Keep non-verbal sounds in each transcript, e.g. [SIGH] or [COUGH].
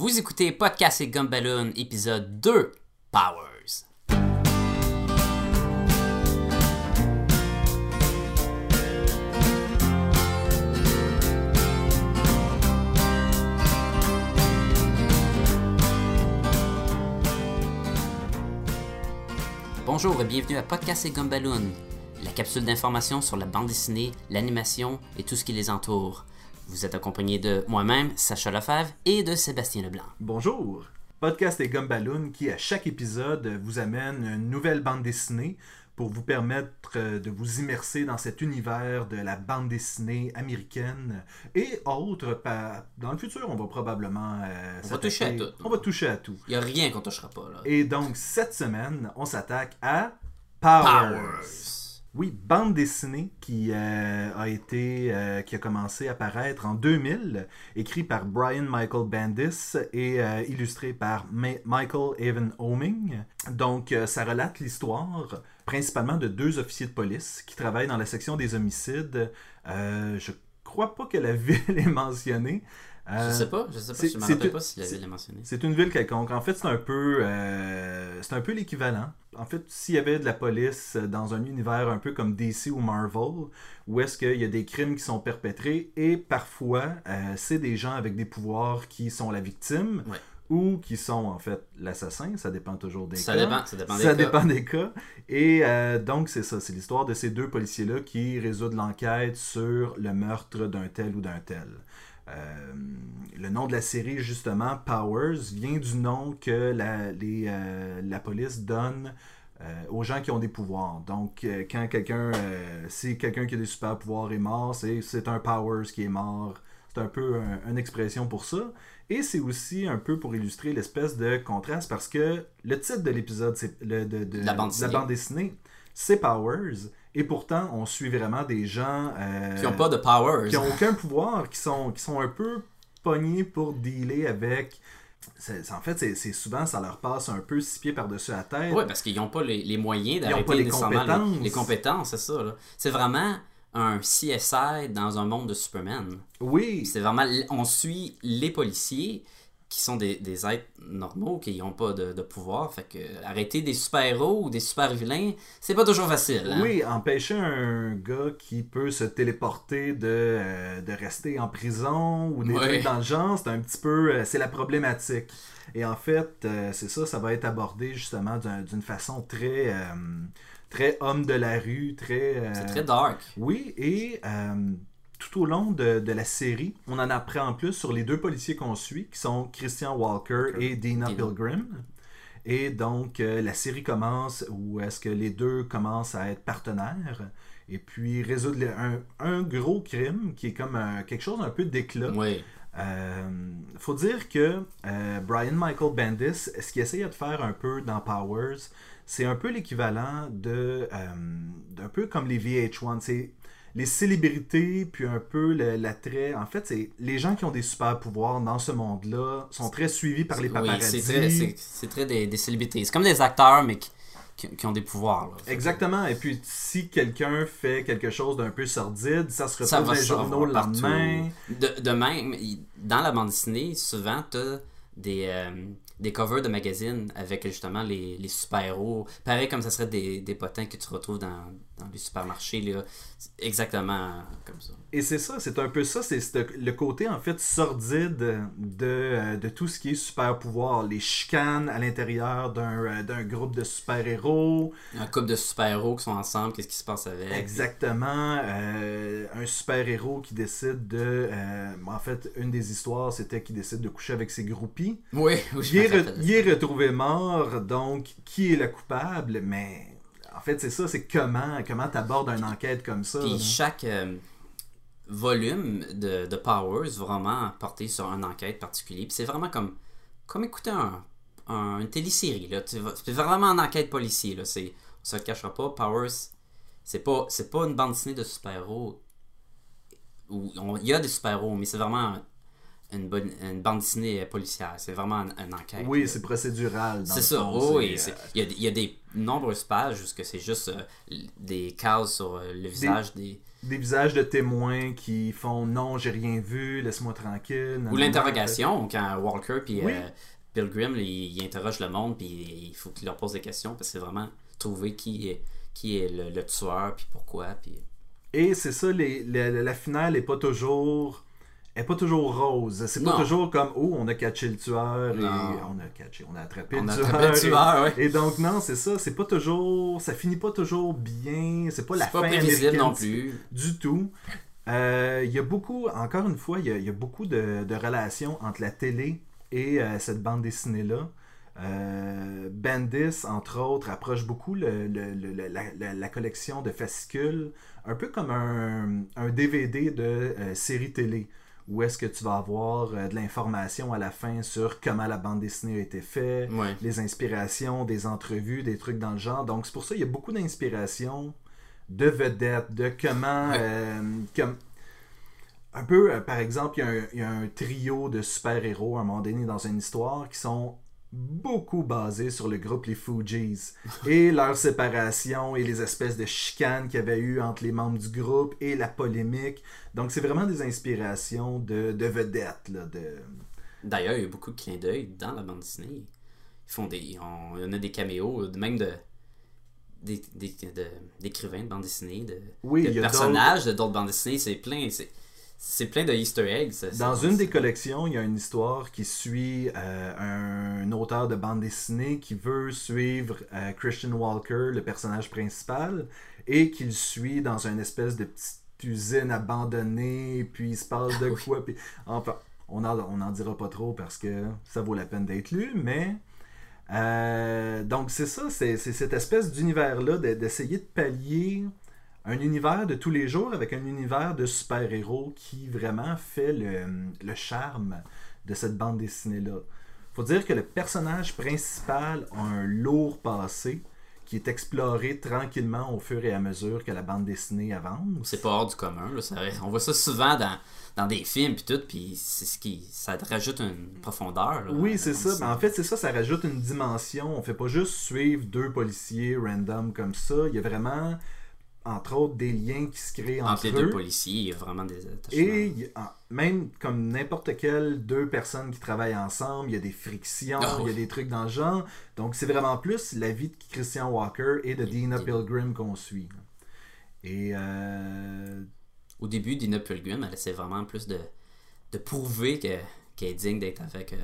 Vous écoutez Podcast et Gumballoon, épisode 2, Powers. Bonjour et bienvenue à Podcast et Gumballoon, la capsule d'information sur la bande dessinée, l'animation et tout ce qui les entoure. Vous êtes accompagné de moi-même, Sacha Lefebvre, et de Sébastien Leblanc. Bonjour! Podcast et Gumballoon qui, à chaque épisode, vous amène une nouvelle bande dessinée pour vous permettre euh, de vous immerser dans cet univers de la bande dessinée américaine et autres. Dans le futur, on va probablement. euh, On va toucher à tout. On va toucher à tout. Il n'y a rien qu'on touchera pas, là. Et donc, cette semaine, on s'attaque à Powers. Powers. Oui, bande dessinée qui euh, a été euh, qui a commencé à paraître en 2000, écrit par Brian Michael Bendis et euh, illustré par Michael Evan Homing. Donc, ça relate l'histoire principalement de deux officiers de police qui travaillent dans la section des homicides. Je crois pas que la [LAUGHS] ville est mentionnée. Je Euh, sais pas, je sais pas, je me rappelle pas si la c'est- ville est mentionnée. c'est une ville quelconque. En fait, c'est un peu, euh, c'est un peu l'équivalent. En fait, s'il y avait de la police dans un univers un peu comme DC ou Marvel, où est-ce qu'il y a des crimes qui sont perpétrés et parfois euh, c'est des gens avec des pouvoirs qui sont la victime Ouais. ou qui sont en fait l'assassin. Ça dépend toujours des Ça cas. dépend, ça dépend des Ça cas. dépend des cas. Et euh, donc, c'est ça. C'est l'histoire de ces deux policiers-là qui résoudent l'enquête sur le meurtre d'un tel ou d'un tel. Euh, le nom de la série, justement, Powers, vient du nom que la, les, euh, la police donne euh, aux gens qui ont des pouvoirs. Donc, quand quelqu'un, si quelqu'un qui a des super pouvoirs est mort, c'est, un Powers qui est mort. C'est un peu un- une expression pour ça. Et c'est aussi un peu pour illustrer l'espèce de contraste parce que le titre de l'épisode, c'est de, de- La bande dessinée, c'est Powers. Et pourtant, on suit vraiment des gens euh, Qui n'ont pas de powers. qui ont aucun pouvoir, qui sont, qui sont un peu pognés pour dealer avec. en fait, c'est souvent, ça leur passe un peu six pieds par-dessus la tête. Oui, parce qu'ils n'ont pas les, les moyens d'arrêter pas les compétences. Les, les compétences, c'est ça. C'est vraiment un CSI dans un monde de Superman. Oui, C'est vraiment, on suit les policiers qui sont des, des êtres normaux, qui n'ont pas de, de pouvoir. Fait que arrêter des super-héros ou des super-vilains, c'est pas toujours facile. hein? oui, empêcher un gars qui peut se téléporter de, euh, de rester en prison ou des trucs dans le genre, c'est un petit peu. euh, c'est la problématique. Et en fait, euh, c'est ça, ça va être abordé justement d'un- d'une façon très. très homme de la rue, très. C'est très dark. Oui, et tout au long de, de la série, on en apprend en plus sur les deux policiers qu'on suit, qui sont Christian Walker et Dina. Pilgrim. Et donc, euh, la série commence où est-ce que les deux commencent à être partenaires et puis résoudre un, un gros crime qui est comme un- quelque chose un peu d'éclat. Oui. Euh, faut dire que euh, Brian Michael Bendis, ce qu'il essayait de faire un peu dans Powers, c'est un peu l'équivalent de euh, d'un peu comme les VH1. C'est les célébrités, puis un peu l'attrait. En fait, c'est les gens qui ont des super pouvoirs dans ce monde-là sont très suivis par les Oui, paparazzi. c'est très, des, des célébrités. C'est comme des acteurs, mais qui, qui- qui ont des pouvoirs. là. Exactement. Et puis, si quelqu'un fait quelque chose d'un peu sordide, ça se retrouve dans les journaux le lendemain. De, de même, dans la bande dessinée, souvent, tu des, euh, des covers de magazines avec justement les, les super-héros. Pareil comme ça serait des, des potins que tu retrouves dans, dans les supermarchés. Là. Exactement comme ça. Et c'est ça, c'est un peu ça, c'est ce- le côté en fait sordide de, euh, de tout ce qui est super pouvoir, les chicanes à l'intérieur d'un euh, d'un groupe de super-héros, Un couple de super-héros qui sont ensemble, qu'est-ce qui se passe avec? Exactement, euh, un super-héros qui décide de... euh, en fait, une des histoires, c'était qu'il décide de coucher avec ses groupies. Oui, oui, je Il est, il est retrouvé mort, donc qui est le coupable, mais... En fait, c'est ça, c'est comment comment t'abordes une enquête comme ça. Puis là. chaque euh, volume de, de Powers vraiment porter sur une enquête particulière. Puis c'est vraiment comme, comme écouter un, un- une télésérie. Là. C'est vraiment une enquête policière. Là. C'est, on se le cachera pas. Powers, c'est pas, c'est pas une bande dessinée de super-héros. Où on- Il y a des super-héros, mais c'est vraiment une, bonne, une bande dessinée policière. C'est vraiment une, une enquête. Oui, c'est procédural. C'est ça, fond, oui. euh, Il y, a, il y a des nombreuses pages où c'est juste euh, des cases sur euh, le visage des, des visages de témoins qui font non, j'ai rien vu, laisse-moi tranquille. Ou l'interrogation, quand Walker puis oui. Pilgrim, il, il, interroge le monde, puis il faut qu'il leur pose des questions, parce que c'est vraiment trouver qui est, qui est le, tueur, puis pourquoi. Puis... Et c'est ça, les, la finale n'est pas toujours est pas toujours rose. C'est pas toujours comme oh on a catché le tueur et on a catché, on a attrapé on le a tueur. Attrapé le tueur et, et, donc non, c'est ça, c'est pas toujours, ça finit pas toujours bien. C'est pas la pas fin prévisible non plus du tout. Euh, il y a beaucoup, encore une fois, il y a, y a beaucoup de, de, relations entre la télé et euh, cette bande dessinée là. Euh, Bendis, entre autres, approche beaucoup le, le, la, la, collection de fascicules, un peu comme un, un DVD de euh, série télé, où est-ce que tu vas avoir euh, de l'information à la fin sur comment la bande dessinée a été faite, les inspirations, des entrevues, des trucs dans le genre. Donc c'est pour ça qu'il y a beaucoup d'inspiration de vedettes, de comment... comme, un peu, par exemple, il y, il y, a un, trio de super-héros à un moment donné dans une histoire qui sont beaucoup basé sur le groupe les Fugees et leur séparation et les espèces de chicanes qu'il y avait eu entre les membres du groupe et la polémique. Donc c'est vraiment des inspirations de, de vedettes. Là, de... D'ailleurs, il y a beaucoup de clins d'œil dans la bande dessinée. Ils font des, on, il y en a des caméos, même de d'écrivains de, bande dessinée, de, oui, de personnages de d'autres bandes dessinées. C'est plein. C'est c'est plein de Easter eggs. Dans une des collections, il y a une histoire qui suit euh, un auteur de bande dessinée qui veut suivre euh, Christian Walker, le personnage principal, et qu'il suit dans une espèce de petite usine abandonnée, puis il se passe de ah quoi. Puis, enfin, on n'en dira pas trop parce que ça vaut la peine d'être lu, mais. Euh, donc c'est ça, c'est cette espèce d'univers-là d'essayer de pallier un univers de tous les jours avec un univers de super-héros qui vraiment fait le, le, charme de cette bande dessinée-là. Faut dire que le personnage principal a un lourd passé qui est exploré tranquillement au fur et à mesure que la bande dessinée avance. C'est pas hors du commun. Là, on voit ça souvent dans, dans des films puis tout, puis c'est ce qui ça rajoute une profondeur. oui, c'est ça. Mais en fait, c'est ça, ça rajoute une dimension. On fait pas juste suivre deux policiers random comme ça. Il y a vraiment entre autres, des liens qui se créent entre, entre les deux policiers, il y a vraiment des attachements. Et même comme n'importe quelle deux personnes qui travaillent ensemble, il y a des frictions, ah il y a des trucs dans le genre. Donc c'est vraiment plus la vie de Christian Walker et de Dina Pilgrim qu'on suit. Et euh... au début, Dina Pilgrim, elle essaie vraiment plus de, de prouver qu'elle est digne d'être avec euh,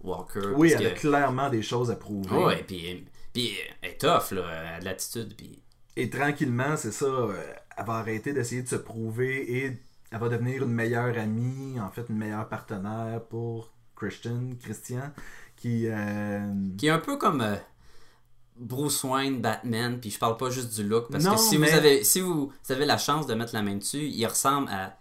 Walker. Oui, elle a clairement des choses à prouver. Oui, puis, puis elle est tough, là, elle a de l'attitude. Puis et tranquillement, c'est ça, euh, elle va arrêter d'essayer de se prouver et elle va devenir une meilleure amie, en fait une meilleure partenaire pour Christian, Christian, qui... Euh, qui est un peu comme euh, Bruce Wayne, Batman, puis je parle pas juste du look, parce que si, vous avez, si vous avez la chance de mettre la main dessus, il ressemble à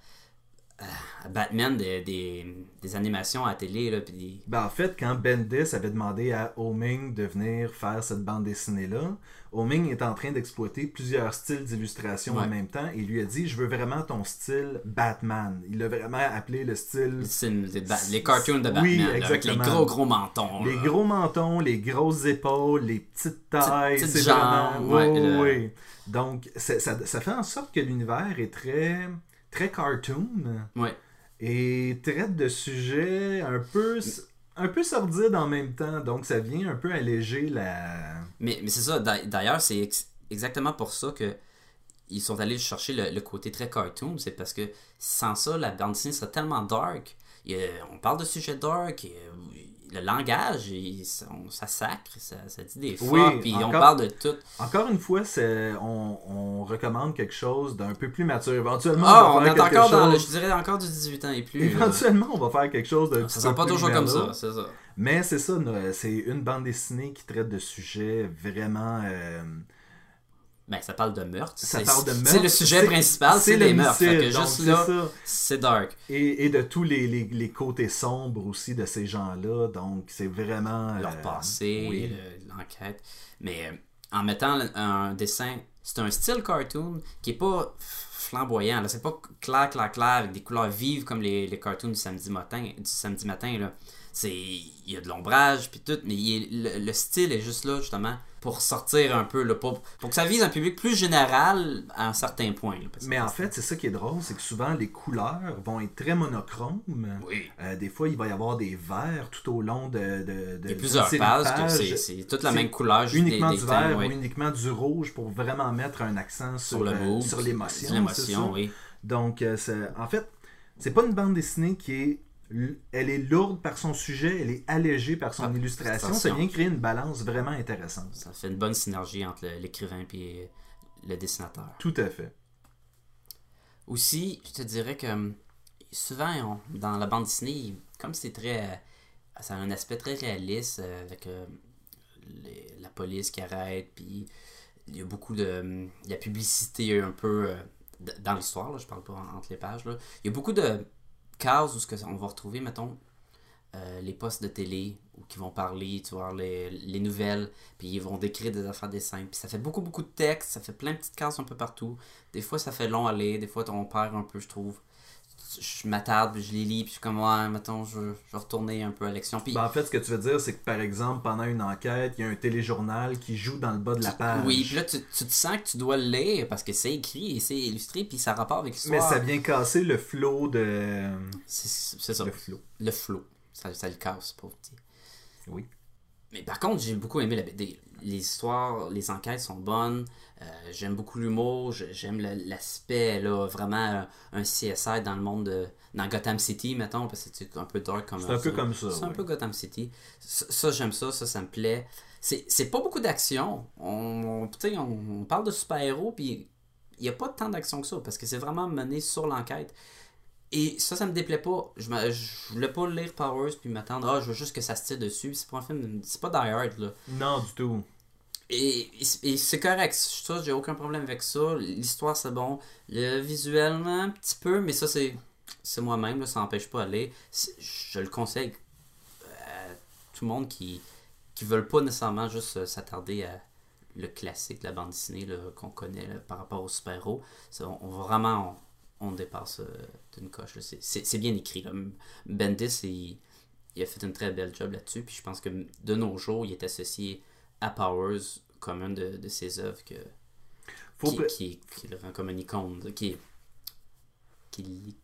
Batman des, des, animations à télé. Là, puis ben, en fait, quand Bendis avait demandé à Oming de venir faire cette bande dessinée-là, Oming est en train d'exploiter plusieurs styles d'illustration en même temps et lui a dit Je veux vraiment ton style Batman. Il l'a vraiment appelé le style. les cartoons de Batman, oui, avec les gros gros mentons. Les gros mentons, les grosses épaules, les petites tailles. C'est vraiment. oui. Donc, ça, ça fait en sorte que l'univers est très très cartoon. Ouais. Et traite de sujets un peu un peu sordides en même temps. Donc ça vient un peu alléger la. Mais, mais c'est ça. D'ailleurs, c'est exactement pour ça que ils sont allés chercher le, côté très cartoon. C'est parce que sans ça, la bande dessinée serait tellement dark. on parle de sujets dark. Et, le langage, ça sacre, ça, dit des fois, puis on parle de tout. Encore une fois, c'est, on, recommande quelque chose d'un peu plus mature. Éventuellement, ah, on, est encore dans, je dirais encore du 18 ans et plus. Éventuellement, on va faire quelque chose de Ça sera pas toujours comme ça, c'est ça. Mais c'est ça, c'est une bande dessinée qui traite de sujets vraiment... Euh, ben, ça parle de meurtre. Ça parle de meurtre. C'est le sujet principal, c'est les meurtres. que juste là, c'est dark. Et, et, de tous les, les, les, côtés sombres aussi de ces gens-là. Donc, c'est vraiment. Leur euh, passé, l'enquête. Mais euh, en mettant un dessin, c'est un style cartoon qui est pas flamboyant. C'est pas clair, clair, clair, avec des couleurs vives comme les, les cartoons du samedi matin. Du samedi matin là c'est il y a de l'ombrage puis tout mais il est- le, le style est juste là justement pour sortir un peu là, pour, pour que ça vise un public plus général à un certain point là, Mais en fait, c'est ça qui est drôle, c'est que souvent les couleurs vont être très monochromes. oui Euh, des fois, il va y avoir des verts tout au long de. de, de il y a plusieurs pages c'est- c'est toute la même couleur uniquement des, du thèmes, vert oui. ou uniquement du rouge pour vraiment mettre un accent sur, sur le euh, l'émotion. oui Donc, euh, en fait, c'est pas une bande dessinée qui est. Elle est lourde par son sujet, elle est allégée par son Ah, illustration. Ça vient créer une balance vraiment intéressante. ça fait une bonne synergie entre l'écrivain et le dessinateur Tout à fait. Aussi, je te dirais que hum, souvent on- dans la bande dessinée, comme c'est très. euh, ça a un aspect très réaliste euh, avec euh, les- la police qui arrête, puis il y a beaucoup de. hum, La publicité un peu. euh, dans l'histoire, je parle pas en- entre les pages. Là. Il y a beaucoup de cases où ce que on va retrouver, mettons, euh, les postes de télé où qui vont parler, tu vois, les, les nouvelles, puis ils vont décrire des affaires des scènes. Puis ça fait beaucoup, beaucoup de texte, ça fait plein de petites cases un peu partout. Des fois, ça fait long à des fois, on perd un peu, je trouve. Je m'attarde, puis je les lis, puis je suis comme, ouais, mettons, je, je vais retourner un peu à l'action. Puis, Ben, en fait, ce que tu veux dire, c'est que par exemple, pendant une enquête, il y a un téléjournal qui joue dans le bas de la page. oui, puis là, tu, tu te sens que tu dois le lire parce que c'est écrit et c'est illustré, puis ça a rapport avec Mais l'histoire. ça vient casser le flot de. C'est ça, Le flot. le flow. Ça, ça le casse, pauvre petit. Oui. Mais par contre, j'ai beaucoup aimé la BD. Les histoires, les enquêtes sont bonnes. Euh, j'aime beaucoup l'humour. J'aime l'aspect, là, vraiment un CSI dans le monde de. Dans Gotham City, mettons, parce que c'est un peu dark comme C'est un peu comme ça, C'est un peu Gotham City. Ça, ça, j'aime ça, ça, ça me plaît. C'est c'est pas beaucoup d'action. On, on, parle de super-héros, puis il n'y a pas tant d'action que ça, parce que c'est vraiment mené sur l'enquête. Et ça, ça me déplaît pas. Je, je voulais pas lire Powers puis m'attendre, ah, je veux juste que ça se tire dessus. C'est pas un film, c'est pas Die Hard, là. Non, du tout. Et, c'est correct, ça, j'ai aucun problème avec ça. L'histoire, c'est bon. Le visuel, un petit peu, mais ça, c'est c'est moi-même, ça n'empêche pas d'aller. Je le conseille à tout le monde qui qui veulent pas nécessairement juste euh, s'attarder à le classique la bande dessinée qu'on connaît par rapport aux super-héros. On, vraiment, on, dépasse euh, d'une coche. c'est bien écrit. Là. Bendis, il, il a fait une très belle job là-dessus. Puis je pense que de nos jours, il est associé à Powers comme une de, de ses œuvres que, Faut qui, qui, qui le rend comme une icône. Qui, qui.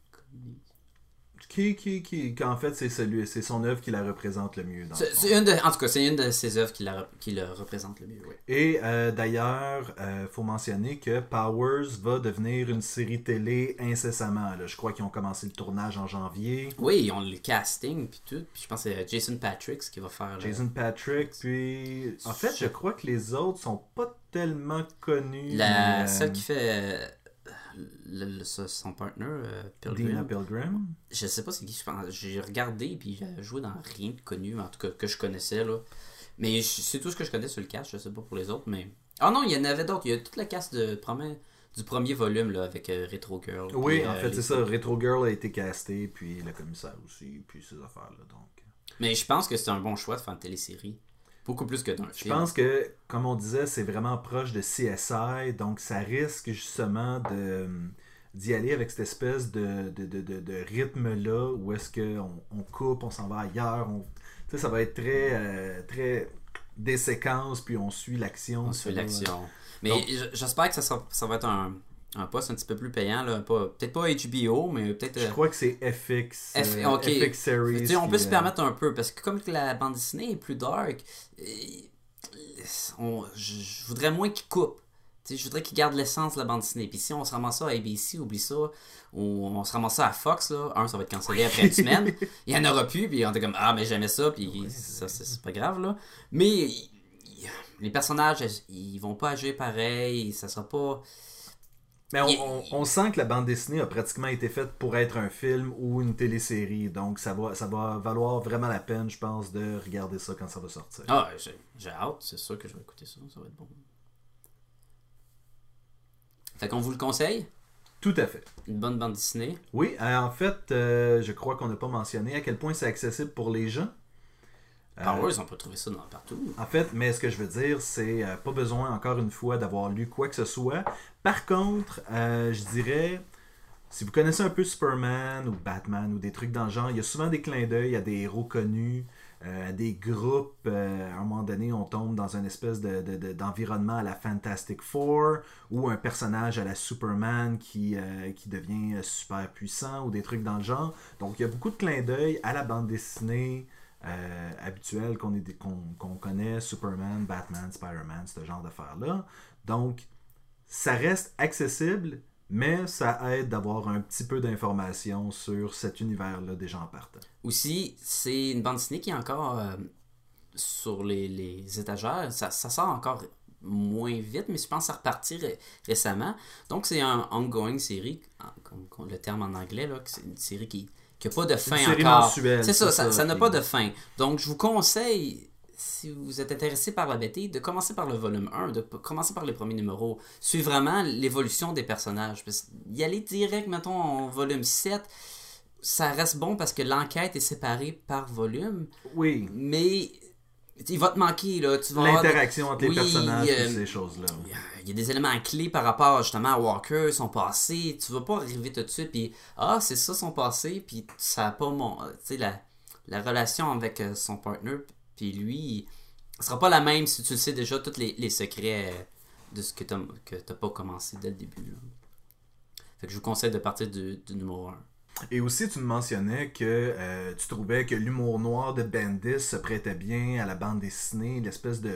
Qui, qui, qui, qu'en fait, c'est celui, c'est son œuvre qui la représente le mieux. dans C'est une de, en tout cas, c'est une de ses œuvres qui, la, qui le représente le mieux. Oui. Et euh, d'ailleurs, euh, faut mentionner que Powers va devenir une série télé incessamment. là. Je crois qu'ils ont commencé le tournage en janvier. Oui, ils ont le casting puis tout. Puis je pense que c'est Jason Patrick qui va faire. le- Jason Patrick, puis en fait, je crois que les autres sont pas tellement connus. La, mais, euh, celle qui fait le- son partner, euh, Pilgrim. Dina Pilgrim. Je sais pas c'est qui, je pense. J'ai regardé puis j'ai joué dans rien de connu, en tout cas que je connaissais là. Mais c'est tout ce que je connais sur le cast, je sais pas pour les autres, mais. Ah non, il y en avait d'autres. Il y a toute la cast de du premier volume là, avec euh, Retro Girl. Oui, puis, en euh, fait, les- c'est ça. Retro Girl a été casté, puis le commissaire aussi, puis ces affaires-là. Donc, Mais je pense que c'est un bon choix de faire une télésérie. Beaucoup plus que d'un je film. pense que, comme on disait, c'est vraiment proche de CSI, donc ça risque justement de d'y aller avec cette espèce de, de, de, de- de rythme-là où est-ce qu'on on coupe, on s'en va ailleurs. On, tu sais, ça va être très, euh, très des séquences, puis on suit l'action. On suit l'action. Mais j'espère que ça, sera- ça va être un, un poste un petit peu plus payant. Là. Pas- Peut-être pas HBO, mais peut-être. Je euh, crois que c'est FX, F- euh. FX Series. On peut se euh, permettre un peu, parce que comme que la bande dessinée est plus dark, on- je voudrais moins qu'ils coupent. Je voudrais qu'ils gardent l'essence de la bande dessinée. Puis si on se ramasse ça à ABC, oublie ça. Ou on se ramasse ça à Fox, là. Un, ça va être cancellé après une semaine. [LAUGHS] Il y en aura plus, puis on était comme Ah, mais j'aimais ça, puis ça, c'est pas grave, là. Mais les personnages, ils vont pas agir pareil, ça sera pas. Mais on, Il- on- on sent que la bande dessinée a pratiquement été faite pour être un film ou une télésérie. Donc ça va, ça va valoir vraiment la peine, je pense, de regarder ça quand ça va sortir. Ah, j'ai j'ai hâte, c'est sûr que je vais écouter ça, ça va être bon. Fait qu'on vous le conseille, Tout à fait. une bonne bande dessinée. Oui, euh, en fait, euh, je crois qu'on n'a pas mentionné à quel point c'est accessible pour les gens. Euh, on peut trouver ça dans partout. En fait, mais ce que je veux dire, c'est euh, pas besoin encore une fois d'avoir lu quoi que ce soit. Par contre, euh, je dirais, si vous connaissez un peu Superman ou Batman ou des trucs dans le genre, il y a souvent des clins d'œil à des héros connus, euh, à des groupes. à un moment donné, on tombe dans une espèce de- de- de- d'environnement à la Fantastic Four ou un personnage à la Superman qui, qui devient super puissant ou des trucs dans le genre. Donc, il y a beaucoup de clins d'œil à la bande dessinée euh, habituelle qu'on connaît, Superman, Batman, Spider-Man, ce genre d'affaires-là. Donc, ça reste accessible, mais ça aide d'avoir un petit peu d'informations sur cet univers-là déjà en partant. Aussi, c'est une bande dessinée qui est encore euh, sur les, étagères. Ça, sort encore moins vite, mais je pense repartit ré- récemment. Donc, c'est un ongoing série, le terme en anglais, c'est une série qui n'a pas de fin encore. C'est ça, ça n'a pas de fin. Donc, je vous conseille, si vous êtes intéressé par la BT, de commencer par le volume 1, de commencer par les premiers numéros. Suivre vraiment l'évolution des personnages. Parce y aller direct, mettons, en volume 7, ça reste bon parce que l'enquête est séparée par volume, Oui, mais il va te manquer, là. Avoir- l'interaction entre les personnages et euh, ces choses-là. Il y a- des éléments clés par rapport justement à Walker, son passé. Tu vas pas arriver tout de suite puis ah c'est ça son passé puis ça a pas mon, tu sais la, la relation avec euh, son partner puis lui, ce sera pas la même si tu le sais déjà tous les, les secrets euh, de ce que t'as que t'as pas commencé dès le début. Fait que je vous conseille de partir du, du numéro 1. Et aussi, tu me mentionnais que euh, tu trouvais que l'humour noir de Bendis se prêtait bien à la bande dessinée, l'espèce de,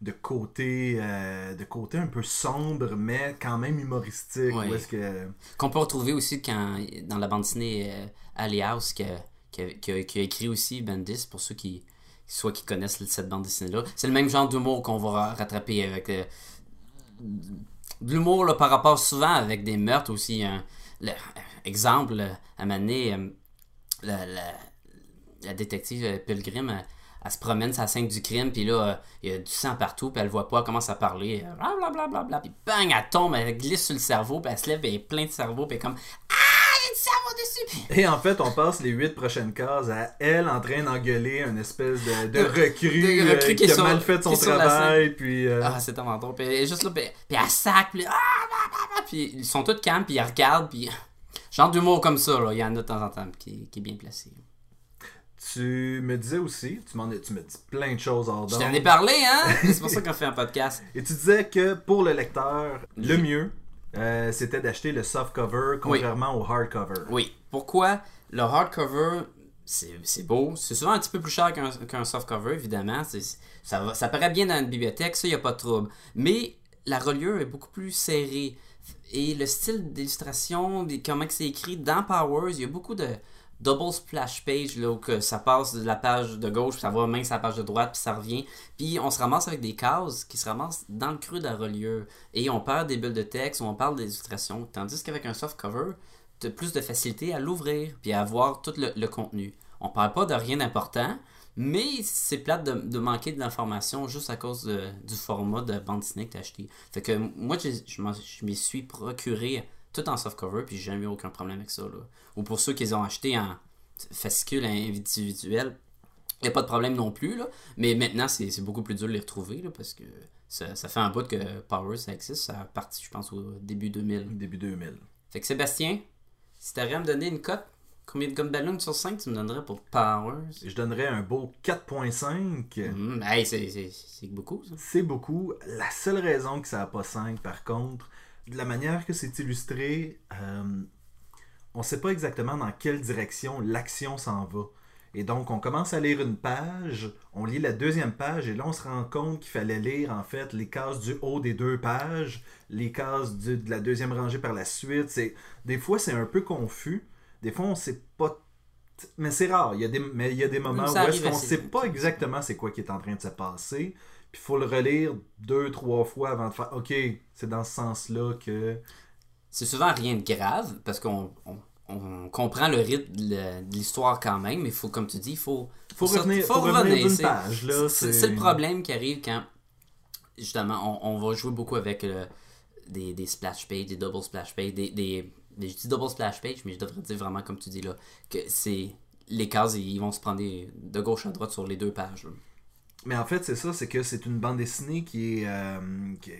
de côté euh, de côté un peu sombre, mais quand même humoristique. Est-ce que... Qu'on peut retrouver aussi quand, dans la bande dessinée euh, Alley House qui a, qui, a, écrit aussi Bendis pour ceux qui soit qui connaissent cette bande dessinée là. C'est le même genre d'humour qu'on va ra- rattraper avec euh, de l'humour là, par rapport souvent avec des meurtres aussi. hein. Le- exemple, euh, à Mané, la, la, la détective euh, Pilgrim, elle, se promène la scène du crime, puis là, euh, il y a du sang partout, puis elle voit pas, elle commence à parler, euh, blablabla, bla, bla, puis bang, elle tombe, elle glisse sur le cerveau, puis elle se lève, puis elle est plein de cerveau, puis elle est comme Ah, il y a du cerveau dessus! Et en fait, on passe les huit prochaines cases à elle en train d'engueuler une espèce de, de De- recrue, de euh, recrue qui a sur- mal fait son travail, puis... euh, Ah, c'est tellement drôle. Puis elle est juste là, puis, puis elle sac, puis ah, bah, bah, bah, puis ils sont tous calmes, puis ils regardent, puis genre d'humour comme ça, là, il y en a de temps en temps qui, qui est bien placé. Tu me disais aussi, tu, m'en tu me dis plein de choses hors Je t'en ai parlé, hein? [LAUGHS] C'est pour ça qu'on fait un podcast. Et tu disais que pour le lecteur, le mieux, euh, c'était d'acheter le soft cover contrairement au hard cover. Oui. Pourquoi le hardcover, c'est c'est beau. C'est souvent un petit peu plus cher qu'un qu'un softcover, évidemment. C'est- Ça, va, ça paraît bien dans une bibliothèque, ça, il n'y a pas de trouble. Mais la reliure est beaucoup plus serrée. Et le style d'illustration, comment c'est écrit dans Powers, il y a beaucoup de double splash page, là, où que ça passe de la page de gauche, puis ça va même sur la page de droite, puis ça revient. Puis on se ramasse avec des cases qui se ramassent dans le creux de la reliure. Et on perd des bulles de texte, ou on parle des illustrations. Tandis qu'avec un softcover, tu as plus de facilité à l'ouvrir, puis à voir tout le, contenu. On parle pas de rien d'important, mais c'est plate de, manquer de l'information juste à cause de- du format de bande dessinée que tu as acheté. Fait que moi, je m'y suis procuré tout en softcover, puis j'ai jamais eu aucun problème avec ça. Là. Ou pour ceux qui les ont achetés en fascicule individuel, il n'y a pas de problème non plus. Là. Mais maintenant, c'est beaucoup plus dur de les retrouver, là, parce que ça, ça fait un bout que Power, ça existe. Ça a parti, je pense, au début 2000. Début 2000. Fait que Sébastien, si t'avais à me donner une cote, combien de gomme ballon sur 5 tu me donnerais pour Powers? Je donnerais un beau 4.5. Hum, hey, c'est beaucoup, ça. C'est beaucoup. La seule raison que ça n'a pas 5, par contre, de la manière que c'est illustré, euh, on ne sait pas exactement dans quelle direction l'action s'en va. Et donc, on commence à lire une page, on lit la deuxième page, et là, on se rend compte qu'il fallait lire, en fait, les cases du haut des deux pages, les cases du- de la deuxième rangée par la suite. C'est, des fois, c'est un peu confus. Des fois, on ne sait pas... Mais c'est rare. Il y a des, mais il y a des moments où est-ce qu'on ne sait pas exactement c'est quoi qui est en train de se passer. Puis il faut le relire deux, trois fois avant de faire OK, c'est dans ce sens-là que. C'est souvent rien de grave, parce qu'on on, on comprend le rythme de l'histoire quand même, mais faut, comme tu dis, il faut... Revenir, faut revenir d'une page. Là, C'est le problème qui arrive quand, justement, on, on va jouer beaucoup avec euh, des, des splash pages, des double splash pages, des, des, des- je dis double splash page, mais je devrais dire vraiment comme tu dis là, que c'est les cases, ils vont se prendre de gauche à droite sur les deux pages. là. Mais en fait, c'est ça, c'est que c'est une bande dessinée qui est, euh, qui,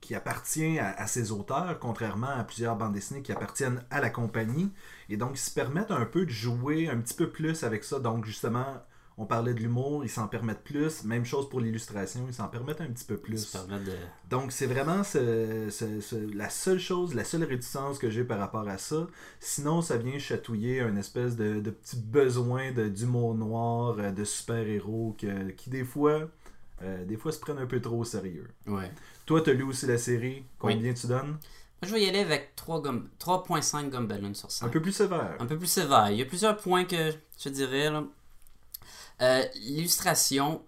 qui appartient à, à ses auteurs, contrairement à plusieurs bandes dessinées qui appartiennent à la compagnie. Et donc, ils se permettent un peu de jouer un petit peu plus avec ça. Donc, justement, on parlait de l'humour, ils s'en permettent plus. Même chose pour l'illustration, ils s'en permettent un petit peu plus. de... Donc, c'est vraiment ce- ce- ce- la seule chose, la seule réticence que j'ai par rapport à ça. Sinon, ça vient chatouiller un espèce de, de petit besoin de- d'humour noir, euh, de super-héros que- qui, des fois, euh, des fois, se prennent un peu trop au sérieux. Ouais. Toi, tu as lu aussi la série. Combien tu donnes? Moi, je vais y aller avec 3 gomme- 3.5 gomme sur 5. Un peu plus sévère. un peu plus sévère. Il y a plusieurs points que je dirais. là. Euh, L'illustration,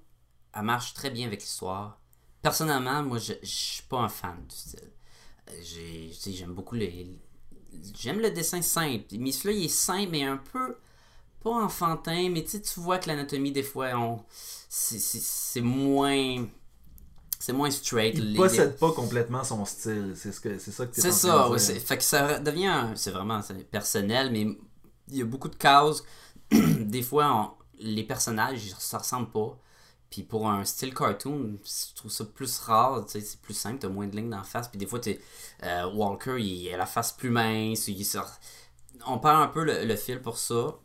elle marche très bien avec l'histoire. Personnellement, moi, je, je suis pas un fan du style. Euh, J'aime beaucoup les. J'aime le dessin simple. Mais celui-là, il est simple, mais un peu. Pas enfantin, mais tu vois que l'anatomie, des fois, on... c'est- moins. C'est moins straight. Il Les- possède pas complètement son style. C'est ce que c'est ça que tu c'est ça, ouais, fait que ça devient, c'est vraiment personnel, mais il y a beaucoup de cases. [CLEARS THROAT] Des fois, on- les personnages, ils se ressemblent pas. Puis pour un style cartoon, je trouve ça plus rare, tu sais, c'est plus simple, t'as moins de lignes dans la face. Puis des fois, t'es, euh, Walker, il a la face plus mince. il sort- On perd un peu le, le fil pour ça.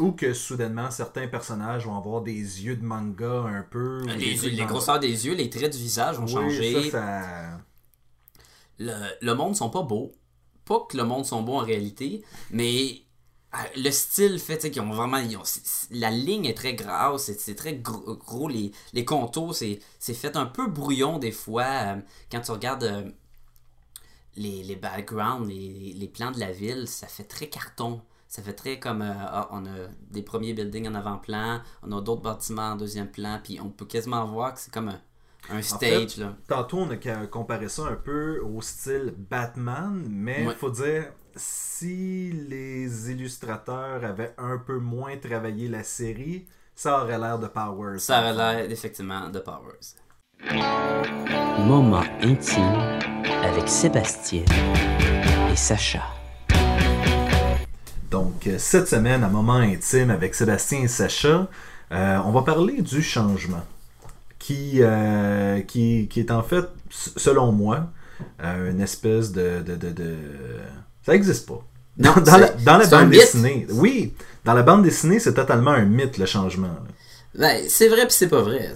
Ou que soudainement certains personnages vont avoir des yeux de manga un peu. Les, trucs les dans- grosseurs des yeux, les traits du visage ont Oui, ça, ça- le, le monde sont pas beaux. Pas que le monde sont beaux en réalité, mais euh, le style fait qu'ils ont vraiment. la ligne est très grasse, c'est très gros, gros, les, contours, c'est fait un peu brouillon des fois. euh, quand tu regardes euh, les, backgrounds, les, les plans de la ville, ça fait très carton. Ça fait très comme. euh, ah, on a des premiers buildings en avant-plan, on a d'autres bâtiments en deuxième plan, puis on peut quasiment voir que c'est comme un, un stage. là. Tantôt, on a comparé ça un peu au style Batman, mais il Ouais. faut dire, si les illustrateurs avaient un peu moins travaillé la série, ça aurait l'air de Powers. Ça aurait l'air effectivement de Powers. Moment intime avec Sébastien et Sacha. Donc, euh, cette semaine, à Moment intime avec Sébastien et Sacha, euh, on va parler du changement. Qui, euh, qui, qui est en fait, selon moi, euh, une espèce de. de, de, de- Ça n'existe pas. Non, dans, la, dans la bande mythe. dessinée. Oui, dans la bande dessinée, c'est totalement un mythe, le changement. Ben, c'est vrai puis c'est pas vrai.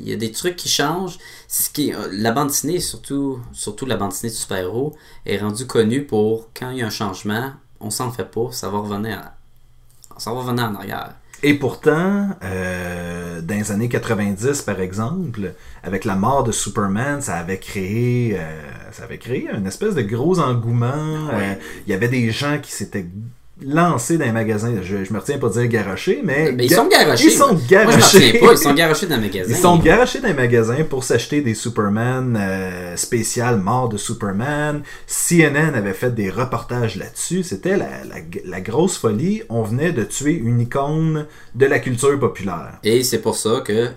Il y a des trucs qui changent. Ce qui la bande dessinée, surtout, surtout la bande dessinée de super-héros, est rendue connue pour quand il y a un changement, on s'en fait pas, ça va revenir, à- ça va revenir en arrière. Et pourtant, euh, dans les années 90, par exemple, avec la mort de Superman, ça avait créé, euh, ça avait créé une espèce de gros engouement. Euh, Il y avait des gens qui s'étaient lancés dans les magasins. Je, je me retiens pas de dire garochés, mais ils ga- sont garochés. Ils sont Moi, je m'en garochés. pas, ils sont garochés dans le magasin. Ils sont garochés dans les magasins pour s'acheter des Superman euh, spécial mort de Superman. CNN avait fait des reportages là-dessus. C'était la, la- la grosse folie. On venait de tuer une icône de la culture populaire. Et c'est pour ça que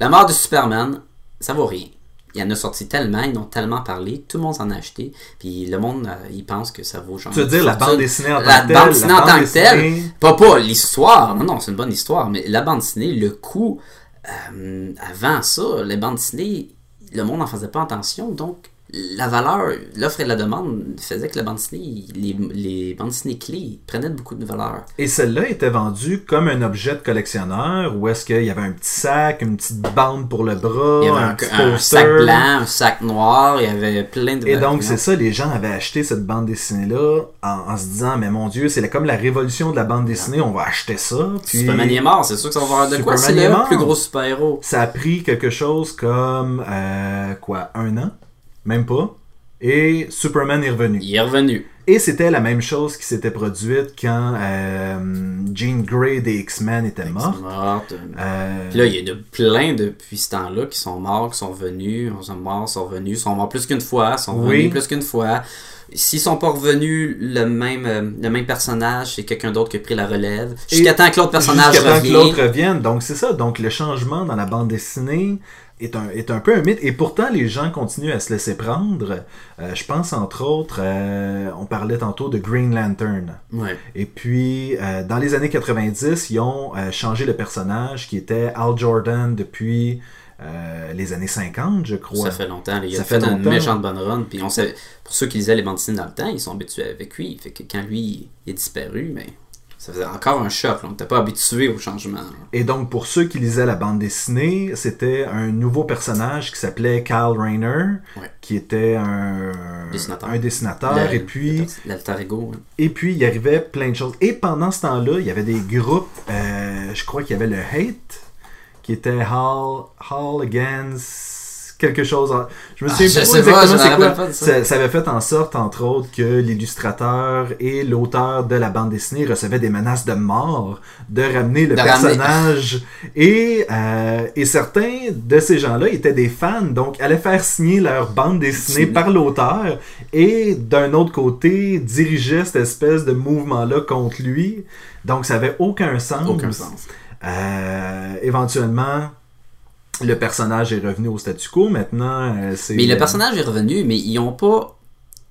la mort de Superman, ça vaut rien. Il y en a sorti tellement, ils en ont tellement parlé, tout le monde s'en a acheté, puis le monde, euh, il pense que ça vaut genre. Tu veux dire la bande dessinée en tant que telle, bande la dessinée en bande tant que telle? Pas, pas l'histoire, non, non, c'est une bonne histoire, mais la bande dessinée, le coût, euh, avant ça, les bandes dessinées, le monde n'en faisait pas attention, donc la valeur, l'offre et la demande faisait que la bande dessinée, les, les bandes dessinées clés prenaient beaucoup de valeur. Et celle-là était vendue comme un objet de collectionneur, où est-ce qu'il y avait un petit sac, une petite bande pour le bras, Il y avait un, un, petit un poster? sac blanc, un sac noir, il y avait plein de Et donc, c'est ça, les gens avaient acheté cette bande dessinée-là en, en se disant, mais mon Dieu, c'est comme la révolution de la bande dessinée, on va acheter ça. Puis Superman est mort, c'est sûr que ça va avoir de quoi. C'est le plus gros super-héros. ça a pris quelque chose comme, euh, quoi, un an? Même pas. Et Superman est revenu. Il est revenu. Et c'était la même chose qui s'était produite quand euh, Jean Grey des X-Men était est morte. mort. Euh, Puis là, il y a de plein depuis ce temps-là qui sont morts, qui sont revenus, ils sont morts, sont revenus, sont morts plus qu'une fois, sont Oui. revenus plus qu'une fois. S'ils sont pas revenus le même, euh, le même personnage, c'est quelqu'un d'autre qui a pris la relève. Jusqu'à temps que l'autre personnage Jusqu'à temps que revienne. l'autre revienne. Donc c'est ça. Donc le changement dans la bande dessinée est un, est un peu un mythe. Et pourtant, les gens continuent à se laisser prendre. Euh, je pense entre autres, euh, on parlait tantôt de Green Lantern. Ouais. Et puis, euh, dans les années 90, ils ont changé le personnage qui était Al Jordan depuis les années 50, je crois. Ça fait longtemps. Il a Ça fait, fait une longtemps. méchante bonne run. Puis on savait, pour ceux qui lisaient les bandes dessinées dans le temps, ils sont habitués avec lui. Fait que quand lui il est disparu, mais ça faisait encore un choc. On n'était pas habitué au changement. Et donc, pour ceux qui lisaient la bande dessinée, c'était un nouveau personnage qui s'appelait Kyle Rayner, Ouais. qui était un Dessinateur. un dessinateur. Le- et puis, L'alter ego. hein. Et puis, il arrivait plein de choses. Et pendant ce temps-là, il y avait des groupes, euh, je crois qu'il y avait le Hate, qui était Hall, Hall Against quelque chose. en- Je me Ah, souviens je pas exactement c'est quoi. pas ça. Avait fait en sorte, entre autres, que l'illustrateur et l'auteur de la bande dessinée recevaient des menaces de mort de ramener le De ramener- personnage. Et, euh, et certains de ces gens-là étaient des fans, donc allaient faire signer leur bande dessinée par l'auteur et d'un autre côté dirigeaient cette espèce de mouvement-là contre lui. Donc ça avait aucun sens. Aucun sens. Euh, éventuellement, le personnage est revenu au statu quo. Maintenant, euh, c'est. Mais le personnage est revenu, mais ils ont pas.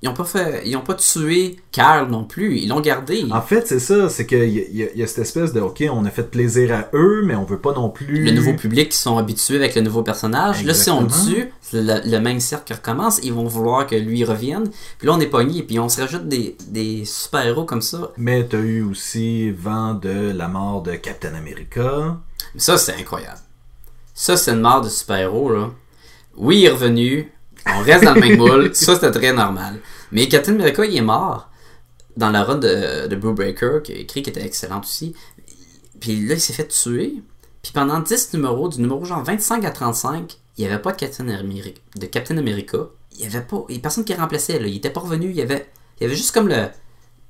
Ils pas fait. Ils ont pas tué Carl non plus. Ils l'ont gardé. En fait, c'est ça, c'est qu'il y, a- il y a- il y a cette espèce de OK, on a fait plaisir à eux, mais on veut pas non plus. le nouveau public qui sont habitués avec le nouveau personnage. Là, si on tue, le, le même cercle recommence, ils vont vouloir que lui revienne. Puis là, on est pogné, puis on se rajoute des, des super-héros comme ça. Mais t'as eu aussi vent de la mort de Captain America. Ça, c'est incroyable. Ça, c'est une mort de super-héros, là. Oui, il est revenu. On reste dans le même moule. [LAUGHS] Ça, c'était très normal. Mais Captain America, il est mort dans la run de, de Blue Breaker, qui a écrit, qui était excellente aussi. Puis là, il s'est fait tuer. Puis pendant 10 numéros, du numéro genre 25 à 35, il n'y avait pas de Captain, Ameri- de Captain America. Il y avait pas. Il y a personne qui remplaçait, là. Il était pas revenu. Il y avait, il y avait juste comme le,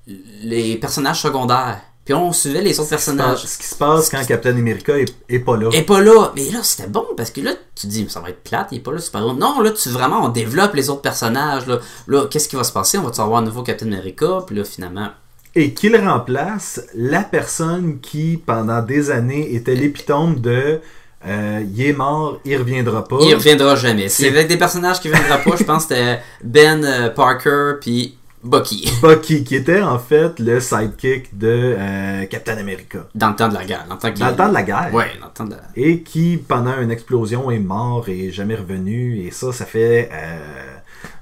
les personnages secondaires. Puis on suivait les autres personnages. Ce qui se passe quand Captain America est, est pas là. Et pas là. Mais là, c'était bon parce que là, tu dis, ça va être plate, il est pas là, super héros. Non, là, tu vraiment, on développe les autres personnages. Là, là qu'est-ce qui va se passer? On va avoir un nouveau Captain America? Puis là, finalement, Et qu'il remplace la personne qui, pendant des années, était l'épitome de euh, il est mort, il reviendra pas. il reviendra jamais. C'est avec des personnages qui viendront pas. Je pense que c'était Ben euh, Parker puis Bucky. [LAUGHS] Bucky, qui était en fait le sidekick de euh, Captain America. Dans le temps de la guerre. Dans le temps, qu'il- Dans le temps de la guerre. Ouais, dans le temps de la... Et qui, pendant une explosion, est mort et jamais revenu. Et ça, ça fait euh,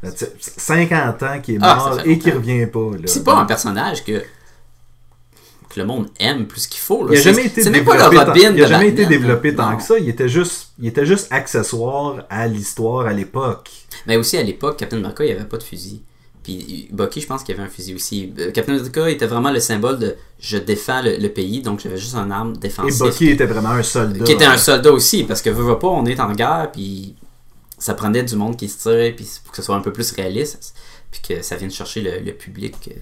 tu sais, 50 ans qu'il est Ah, mort et qu'il revient pas. C'est pas un personnage que que le monde aime plus qu'il faut. là. Il a C'est- jamais été pas développé. tant- il a jamais été développé tant que ça. Il était juste, il était juste accessoire à l'histoire à l'époque. Mais aussi à l'époque, Captain America, il n'y avait pas de fusil. Puis Bucky, je pense qu'il y avait un fusil aussi. Euh, Captain America était vraiment le symbole de je défends le, le pays, donc j'avais juste une arme Et défensive. Bucky était vraiment un soldat. qui était un soldat aussi, parce que veux pas, on est en guerre, puis ça prenait du monde qui se tire, puis pour que ce soit un peu plus réaliste, puis que ça vienne chercher le, le public. euh.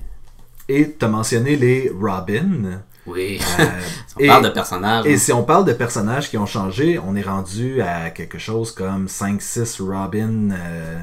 Et tu as mentionné les Robin. Oui. Euh, [LAUGHS] on et, parle de personnages. et hein. si on parle de personnages qui ont changé, on est rendu à quelque chose comme 5-6 Robin. euh,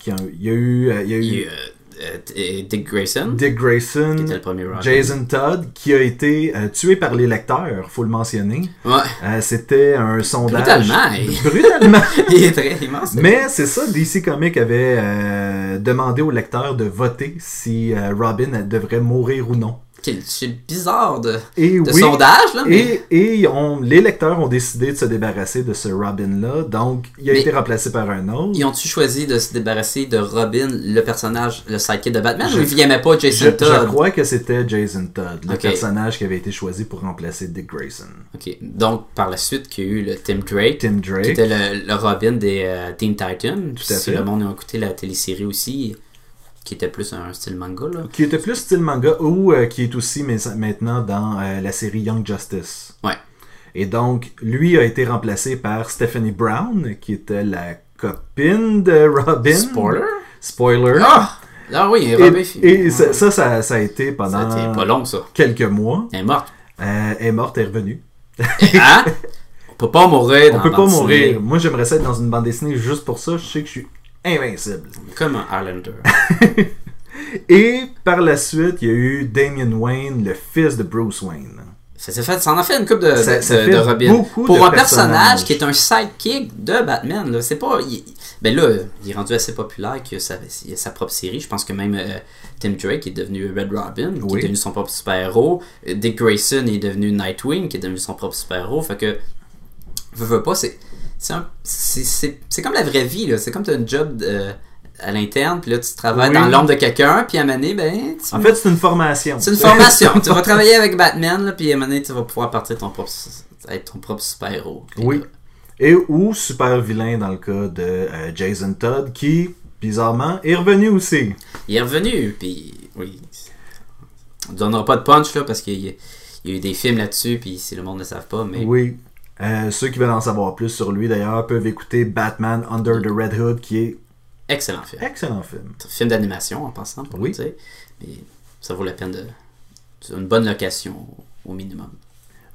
qui, il y a eu, il y a eu Il y a eu, euh, Dick Grayson, Dick Grayson, qui était le premier Robin. Jason Todd, qui a été euh, tué par les lecteurs, faut le mentionner. Ouais. Euh, C'était un sondage. Brutalement, Brutalement. [LAUGHS] il est très immense. Mais c'est ça, DC Comics avait euh, demandé aux lecteurs de voter si Robin devrait mourir ou non. C'est- bizarre de, Et de oui, sondage, là, mais... et, et on- les lecteurs ont décidé de se débarrasser de ce Robin-là, donc il a Mais- été remplacé par un autre. Ils ont-tu choisi de se débarrasser de Robin, le personnage, le sidekick de Batman, Je- ou ils n'aimaient pas Je, Jason je Todd? crois que c'était Jason Todd, le personnage qui avait été choisi pour remplacer Dick Grayson. Ok, donc par la suite, qu'il y a eu le Tim Drake, Tim qui Drake. était le, le Robin des euh, Teen Titans. Tout à si fait. le monde a écouté la télésérie aussi, qui était plus un style manga, là. Qui était plus style manga ou euh, qui est aussi mais- maintenant dans euh, la série Young Justice. Ouais. Et donc, lui a été remplacé par Stephanie Brown, qui était la copine de Robin. Spoiler? Spoiler. Ah! Ah oui, Et, et ça, ça, ça, ça a été Ça pendant a été pas long, ça. quelques mois. Elle est morte. Euh, elle est morte, elle est revenue. Hein? [LAUGHS] On peut pas mourir dans On peut pas mourir. Moi, j'aimerais ça être dans une bande dessinée juste pour ça. Je sais que je suis invincible. Comme un Highlander. [LAUGHS] Et par la suite, il y a eu Damian Wayne, le fils de Bruce Wayne. Ça, s'est fait, ça en a fait une coupe de, Ça- de- ça de- Robin. Pour un personnage qui est un sidekick de Batman, là, c'est pas. il- ben là, il est rendu assez populaire qu'il a sa, il a sa propre série. Je pense que même euh, Tim Drake est devenu Red Robin, qui Oui. est devenu son propre super-héros. Dick Grayson est devenu Nightwing, qui est devenu son propre super-héros. Fait que. Veux, veux pas, c'est. C'est, comme la vraie vie, là. C'est comme tu as un job euh, à l'interne, puis là, tu travailles Oui. dans l'ombre de quelqu'un, puis à un moment donné, ben. tu- En fait, c'est une formation. c'est une formation. [LAUGHS] tu vas travailler avec Batman, là, puis à un moment donné, tu vas pouvoir partir ton propre, être ton propre super-héros. Oui. là, Et ou super vilain dans le cas de euh, Jason Todd, qui, bizarrement, est revenu aussi. Il est revenu, puis oui. On ne donnera pas de punch, là, parce qu'il y, y a eu des films là-dessus, puis si le monde ne le savent pas, mais. Oui. Euh, ceux qui veulent en savoir plus sur lui, d'ailleurs, peuvent écouter Batman Under the Red Hood, qui est Excellent film. excellent film. Film d'animation, en passant, pour Oui. le dire. Mais ça vaut la peine de. c'est une bonne location, au minimum.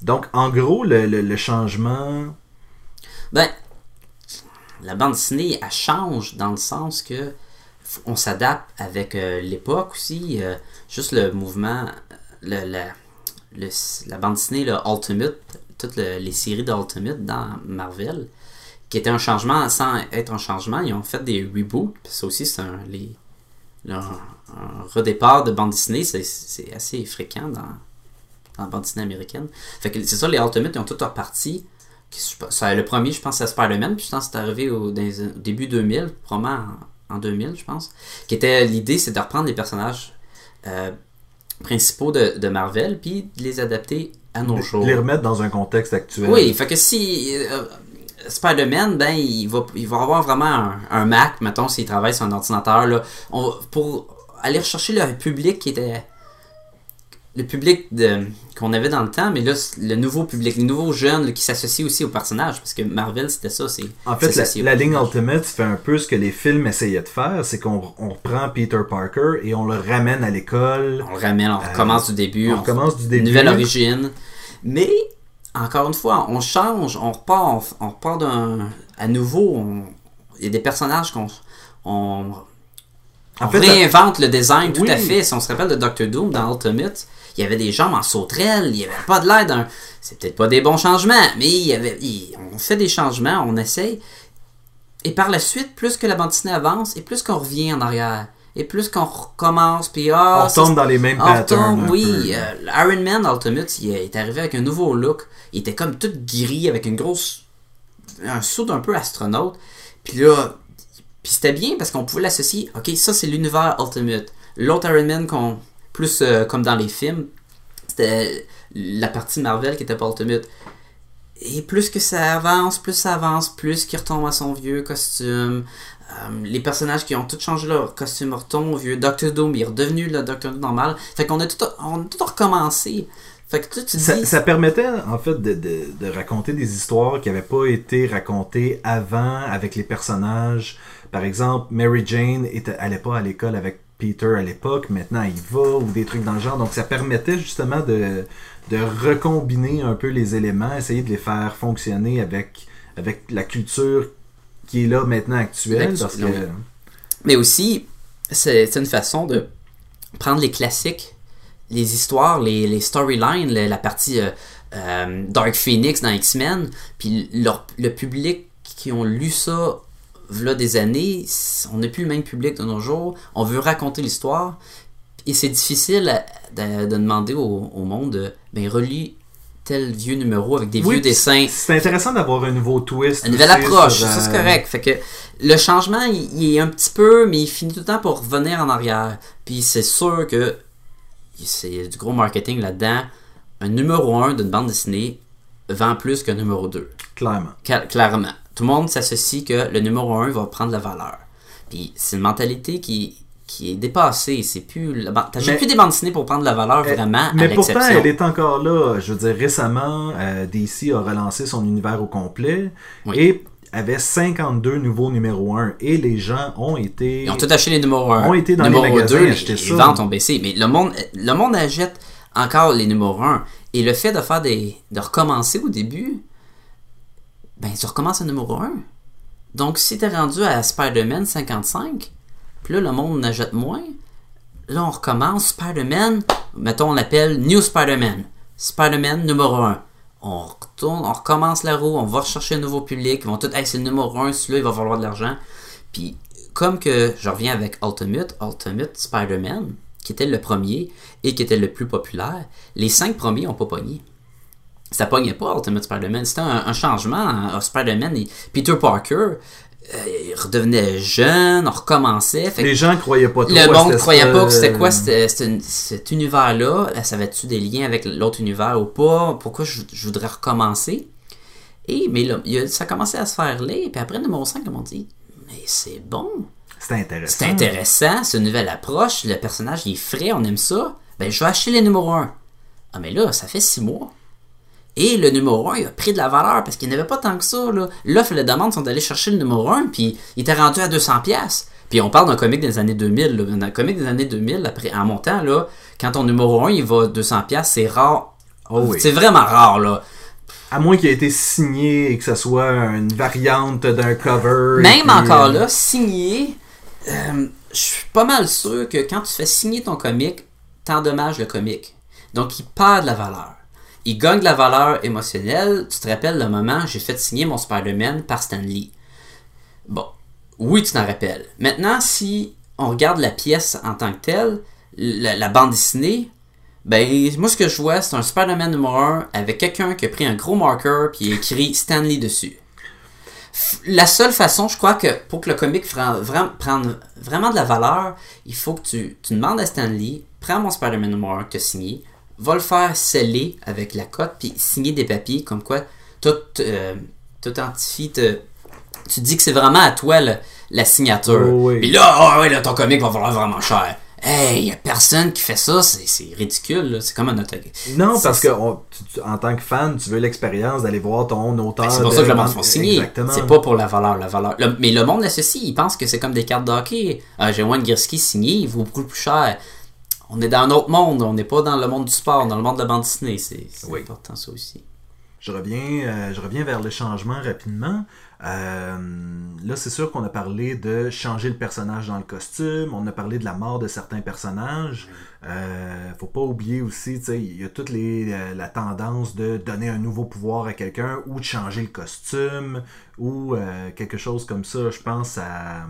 Donc, en gros, le, le- le changement... Ben, la bande dessinée, elle change dans le sens que on s'adapte avec euh, l'époque aussi. euh, juste le mouvement, le- la, le- la bande dessinée, le Ultimate, toutes le- les séries d'Ultimate dans Marvel, qui était un changement sans être un changement. Ils ont fait des reboots. Ça aussi, c'est un, les, redépart de bande dessinée. C'est, assez fréquent dans, dans la bande dessinée américaine. Fait que c'est ça, les Ultimate, ils ont tout reparti. Ça, le premier, je pense, c'est Spider-Man. Puis je pense que c'est arrivé au, début 2000, probablement en, en 2000, je pense. Qui était l'idée, c'est de reprendre les personnages euh, principaux de, de Marvel, puis de les adapter à nos jours. Les remettre dans un contexte actuel. Oui, fait que si euh, Spider-Man, ben, il va, il va avoir vraiment un, un Mac, mettons, s'il travaille sur un ordinateur, là, on, pour aller rechercher le public qui était. Le public qu'on avait dans le temps, mais là, le nouveau public, les nouveaux jeunes là, qui s'associent aussi aux personnages, parce que Marvel, c'était ça, c'est. En fait, la, ligne. Ultimate fait un peu ce que les films essayaient de faire, c'est qu'on on reprend Peter Parker et on le ramène à l'école. On le ramène, on recommence du début. on recommence du début. Nouvelle origine. Mais, encore une fois, on change, on repart, on, on repart d'un. À nouveau, on- il y a des personnages qu'on. On, En on fait, réinvente le design tout à fait. Si on se rappelle de Doctor Doom dans Ultimate, il y avait des jambes en sauterelle, il n'y avait pas de l'air d'un. C'est peut-être pas des bons changements, mais il y avait, il- on fait des changements, on essaye. Et par la suite, plus que la bande dessinée avance, et plus qu'on revient en arrière, et plus qu'on recommence, puis ah, on tombe dans les mêmes on patterns. retombe, un oui. euh, Iron Man Ultimate, il est arrivé avec un nouveau look. Il était comme tout gris avec une grosse. un saut un peu astronaute. Puis là. Puis c'était bien parce qu'on pouvait l'associer. Ok, ça c'est l'univers Ultimate. L'autre Iron Man, qu'on, plus euh, comme dans les films, c'était la partie de Marvel qui était pas Ultimate. Et plus que ça avance, plus ça avance, plus qu'il retombe à son vieux costume. Euh, les personnages qui ont tous changé leur costume retombent au vieux Doctor Doom, il est redevenu le Doctor Doom normal. Fait qu'on a tout, on a tout recommencé. Fait que tu Ça, dis. ça permettait en fait de, de- de raconter des histoires qui n'avaient pas été racontées avant avec les personnages. Par exemple, Mary Jane était, allait pas à l'école avec Peter à l'époque, maintenant il va, ou des trucs dans le genre. Donc ça permettait justement de, de recombiner un peu les éléments, essayer de les faire fonctionner avec, avec la culture qui est là maintenant actuelle. Parce que. Mais aussi, c'est c'est une façon de prendre les classiques, les histoires, les, les storylines, la, la partie euh, euh, Dark Phoenix dans X-Men, puis leur- le public qui ont lu ça v'là des années, on n'est plus le même public de nos jours, on veut raconter l'histoire, et c'est difficile à- de, de demander au, au monde, de, ben relis tel vieux numéro avec des Oui, vieux dessins. C'est intéressant d'avoir un nouveau twist. Une nouvelle approche, sur, ça c'est euh, correct. Fait que le changement, il, il est un petit peu, mais il finit tout le temps pour revenir en arrière. Puis c'est sûr que c'est du gros marketing là-dedans. Un numéro 1 d'une bande dessinée vend plus qu'un numéro 2. Clairement. Cla- clairement. Tout le monde s'associe que le numéro 1 va prendre la valeur. Puis c'est une mentalité qui, qui est dépassée. C'est plus. la ban- T'achètes Mais- plus des bandes dessinées pour prendre la valeur Euh, vraiment Mais à pourtant, elle est encore là. Je veux dire, récemment, euh, DC a relancé son univers au complet Oui. et avait 52 nouveaux numéros 1 et les gens ont été... Ils ont tout acheté les numéros 1. Ont été dans les numéro magasins 2, les, acheter les ça. ventes ont baissé. Mais le monde, le monde achète encore les numéros 1. Et le fait de faire des. de recommencer au début, ben tu recommences à numéro 1. Donc si t'es rendu à Spider-Man 55, puis là le monde n'achète moins, là on recommence Spider-Man, mettons on l'appelle New Spider-Man. Spider-Man numéro 1. On retourne, on recommence la roue, on va rechercher un nouveau public, ils vont tout, hey, c'est le numéro 1, celui-là, il va falloir de l'argent. Puis, comme que je reviens avec Ultimate, Ultimate Spider-Man, qui était le premier et qui était le plus populaire, les cinq premiers ont pas pogné. Ça pognait pas Ultimate Spider-Man. C'était un, un changement. euh, Spider-Man et Peter Parker, euh, il redevenait jeune, on recommençait. Fait Les gens croyaient pas trop le monde cette croyait pas que c'était espèce- quoi c'était- cet univers-là. Euh, Ça avait-tu des liens avec l'autre univers ou pas? Pourquoi je, je voudrais recommencer? Et, mais là, ça commençait à se faire là. Puis après, numéro 5, on dit, mais c'est bon. C'était intéressant. C'est intéressant, c'est une nouvelle approche. Le personnage, il est frais, on aime ça. Ben, je vais acheter les numéros 1. Ah, mais là, ça fait 6 mois. Et le numéro 1, il a pris de la valeur parce qu'il n'y avait pas tant que ça. L'offre et la demande sont allés chercher le numéro 1, puis il était rendu à 200$. pièces. Puis on parle d'un comic des années 2000. Là. Un comic des années 2000, après, en montant, là, quand ton numéro 1 il va à 200$, pièces, c'est rare. Oh oui. C'est vraiment rare. là. À moins qu'il ait été signé et que ce soit une variante d'un cover. Même puis, encore euh, là, signé, euh, je suis pas mal sûr que quand tu fais signer ton comic, t'endommages le comic. Donc il perd de la valeur. Il gagne de la valeur émotionnelle. Tu te rappelles le moment, j'ai fait signer mon Spider-Man par Stan Lee. Bon, oui, tu t'en rappelles. Maintenant, si on regarde la pièce en tant que telle, la, bande dessinée, ben, moi, ce que je vois, c'est un Spider-Man numéro 1 avec quelqu'un qui a pris un gros marqueur puis écrit Stanley dessus. F- La seule façon, je crois que pour que le comic prenne vraiment de la valeur, il faut que tu, demandes à Stanley, prends mon Spider-Man numéro 1 que tu as signé, va le faire sceller avec la cote puis signer des papiers comme quoi tout euh, t'authentifies, te- tu dis que c'est vraiment à toi le- la signature. Oh oui. Puis là, ah ouais, là, ton comic va valoir vraiment cher. Hey, y a personne qui fait ça, c'est ridicule, c'est comme un autographe. Non, parce que on- tu- tu- en tant que fan, tu veux l'expérience d'aller voir ton auteur. Ben, c'est pour ça que le monde font signer. C'est pas pour la valeur. La valeur. Le- mais le monde l'associe. Il pense que c'est comme des cartes de hockey. Ah, J'ai Wayne Gretzky signé, il vaut beaucoup plus cher. On est dans un autre monde. On n'est pas dans le monde du sport, dans le monde de la bande dessinée. C'est Oui. important ça aussi. Je reviens, euh, je reviens vers le changement rapidement. Euh, là, c'est sûr qu'on a parlé de changer le personnage dans le costume. On a parlé de la mort de certains personnages. Euh, faut pas oublier aussi, il y a toute les, euh, la tendance de donner un nouveau pouvoir à quelqu'un ou de changer le costume ou euh, quelque chose comme ça. Je pense à.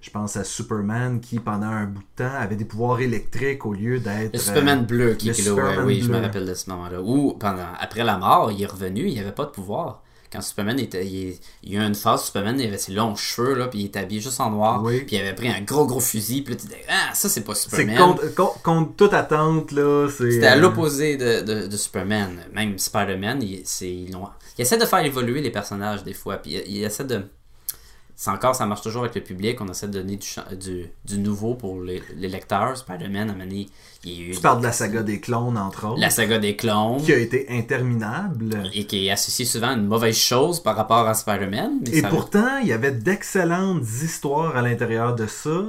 Je pense à Superman qui, pendant un bout de temps, avait des pouvoirs électriques au lieu d'être. Le euh, Superman bleu qui est là, ouais, oui, je me rappelle de ce moment-là. Ou pendant, après la mort, il est revenu, il n'y avait pas de pouvoir. Quand Superman était. Il, il y a eu une phase, Superman, il avait ses longs cheveux, là, puis il était habillé juste en noir. Oui. Puis il avait pris un gros, gros fusil, puis là, tu disais, ah, ça, c'est pas C'est Superman. contre, contre, contre toute attente, là. c'est, C'était à euh, l'opposé de, de, de Superman. Même Spider-Man, il, c'est, l'ont- ils essaient de faire évoluer les personnages des fois. Puis ils essaient de. C'est encore, ça marche toujours avec le public. On essaie de donner du, du, du nouveau pour les, les lecteurs. Spider-Man, à il y a eu Tu parles de la saga des clones, entre autres, la saga des clones. qui a été interminable. Et qui est associée souvent à une mauvaise chose par rapport à Spider-Man. Et ça- pourtant, il y avait d'excellentes histoires à l'intérieur de ça.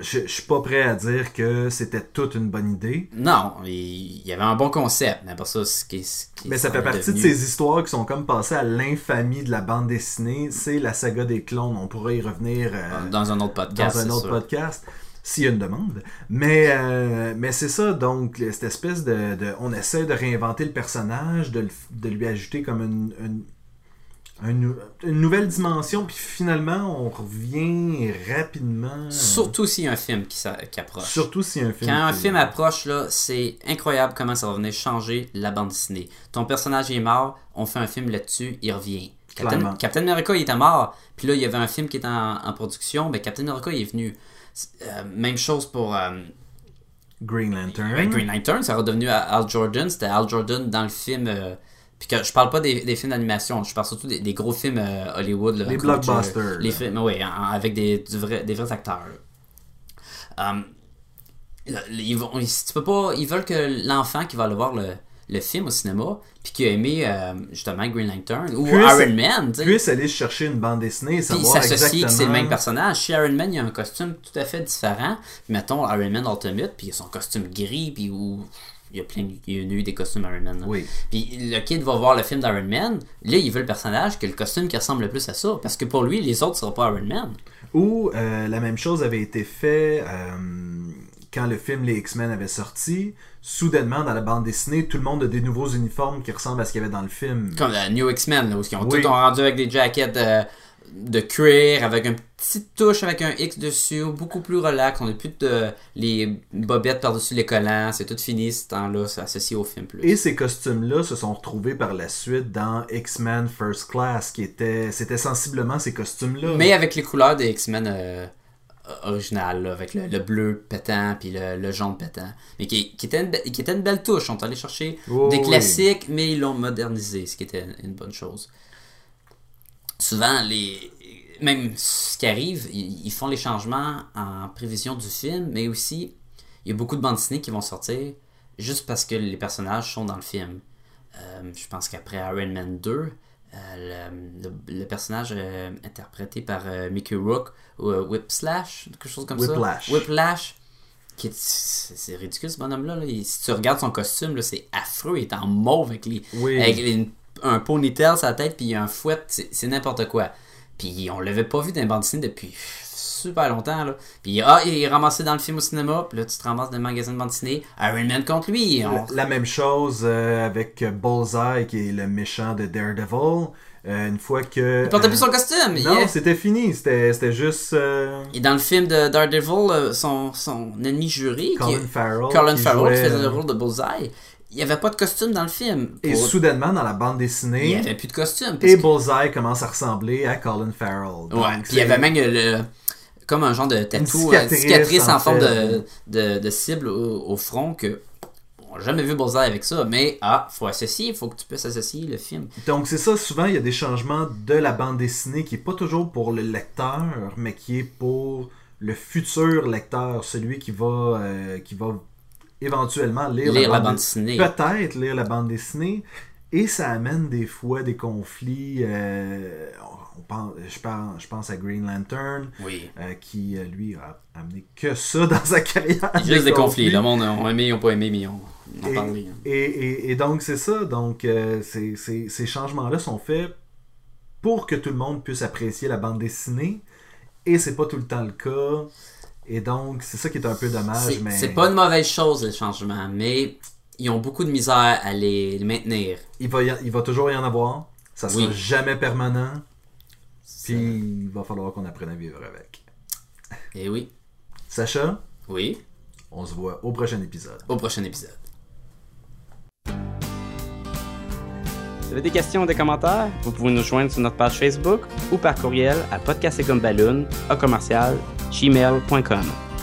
Je, je suis pas prêt à dire que c'était toute une bonne idée. Non, il y avait un bon concept. Mais après ça, ce qui, ce qui Mais ça fait partie de ces histoires qui sont comme passées à l'infamie de la bande dessinée. C'est la saga des clones. On pourrait y revenir euh, Dans un autre podcast. dans un autre sûr. podcast s'il y a une demande. Mais, euh, mais c'est ça, donc, cette espèce de, de- On essaie de réinventer le personnage, de, de lui ajouter comme une, une, une- une nouvelle dimension, puis finalement, on revient rapidement. Surtout s'il y a un film qui, qui approche. Surtout si un film. Quand un qui- film approche, là, c'est incroyable comment ça va venir changer la bande dessinée. Ton personnage est mort, on fait un film là-dessus, il revient. Captain. Captain America, il était mort, puis là, il y avait un film qui était en, en production, ben Captain America, il est venu. Euh, même chose pour euh, Green Lantern. ben, Green Lantern, ça a redevenu Al Jordan, c'était Al Jordan dans le film... euh, puis que je parle pas des, des films d'animation, je parle surtout des, des gros films euh, Hollywood. là, Les comme, blockbusters, euh, Les films, oui, avec des, du vrai- des vrais acteurs. Um, là, ils, vont, ils, tu peux pas, ils veulent que l'enfant qui va aller voir le, le film au cinéma, puis qui a aimé euh, justement Green Lantern ou Puisse- Iron Man, tu Puisse aller chercher une bande dessinée savoir exactement. que c'est le même personnage. Chez Iron Man, il y a un costume tout à fait différent. Mettons Iron Man Ultimate, puis il a son costume gris, puis où il y a plein, il y a eu des costumes Iron Man. là. Oui. Puis le kid va voir le film d'Iron Man, là il veut le personnage que le costume qui ressemble le plus à ça, parce que pour lui les autres ne seront pas Iron Man. Ou euh, la même chose avait été fait euh, quand le film Les X-Men avait sorti, soudainement, dans la bande dessinée, tout le monde a des nouveaux uniformes qui ressemblent à ce qu'il y avait dans le film. Comme la New X-Men, là, où ils ont Oui. tout ont rendu avec des jackets euh, de cuir, avec une petite touche avec un X dessus, beaucoup plus relax. On n'a plus de les bobettes par-dessus les collants. C'est tout fini ce temps-là, c'est associé au film plus. Et ces costumes-là se sont retrouvés par la suite dans X-Men First Class, qui était, c'était sensiblement ces costumes-là. Mais avec les couleurs des X-Men euh, originales, là, avec le, le bleu pétant puis le, le jaune pétant. Mais qui, qui était une, qui était une belle touche. On est allé chercher Oh, des oui. classiques, mais ils l'ont modernisé, ce qui était une bonne chose. Souvent, les même ce qui arrive, ils, ils font les changements en prévision du film, mais aussi, il y a beaucoup de bandes dessinées qui vont sortir juste parce que les personnages sont dans le film. Euh, je pense qu'après Iron Man 2, euh, le, le- le personnage euh, interprété par Mickey Rourke, ou Whiplash, quelque chose comme Whiplash. ça. Whiplash. Qui c'est ridicule ce bonhomme-là. là. Si tu regardes son costume, là, c'est affreux. Il est en mauve avec, les, Oui. avec les- un ponytail sur la tête, puis il y a un fouet. C'est n'importe quoi. Puis on l'avait pas vu dans les bandes dessinées depuis super longtemps. Là. Puis ah, il est ramassé dans le film au cinéma, puis là tu te ramasses dans le magasin de bande dessinée. Iron Man contre lui. on- La, la même chose euh, avec Bullseye, qui est le méchant de Daredevil. Euh, une fois que. Il portait euh, plus son costume. Non, c'était fini. C'était juste euh, Et dans le film de Daredevil, euh, son, son ennemi juré, qui Colin Farrell. Colin qui Farrell, jouait, qui faisait le euh, rôle de Bullseye, il n'y avait pas de costume dans le film. Et Pour- soudainement, dans la bande Il dessinée, n'y avait plus de costume. et que- Bullseye commence à ressembler à Colin Farrell. Donc, Ouais, puis il y avait même le, comme un genre de tatou, cicatrice, cicatrice, cicatrice en, en forme de, de, de cible au, au front que on n'a jamais vu Bullseye avec ça, mais ah, faut associer, il faut que tu puisses associer le film. Donc c'est ça, souvent il y a des changements de la bande dessinée qui est pas toujours pour le lecteur, mais qui est pour le futur lecteur, celui qui va, euh, qui va éventuellement lire, Lire la bande bande dessinée. Peut-être lire la bande dessinée. Et ça amène des fois des conflits. euh, on pense, je, pense, je pense à Green Lantern, Oui. euh, qui euh, lui a amené que ça dans sa carrière. Juste des conflits. Le monde a aimé, ils n'ont pas aimé, mais ils ont Et, parlé. et, et- et donc, c'est ça. Donc, euh, ces changements-là sont faits pour que tout le monde puisse apprécier la bande dessinée. Et c'est pas tout le temps le cas. Et donc, c'est ça qui est un peu dommage. C'est mais c'est pas une mauvaise chose, les changements, mais ils ont beaucoup de misère à les, les maintenir. il, va il va toujours y en avoir. Ça sera Oui. jamais permanent. Puis, il va falloir qu'on apprenne à vivre avec. Et oui, Sacha, oui, on se voit au prochain épisode. au prochain épisode. Vous avez des questions ou des commentaires? Vous pouvez nous joindre sur notre page Facebook ou par courriel à podcastetcombaloon à commercial gmail.com.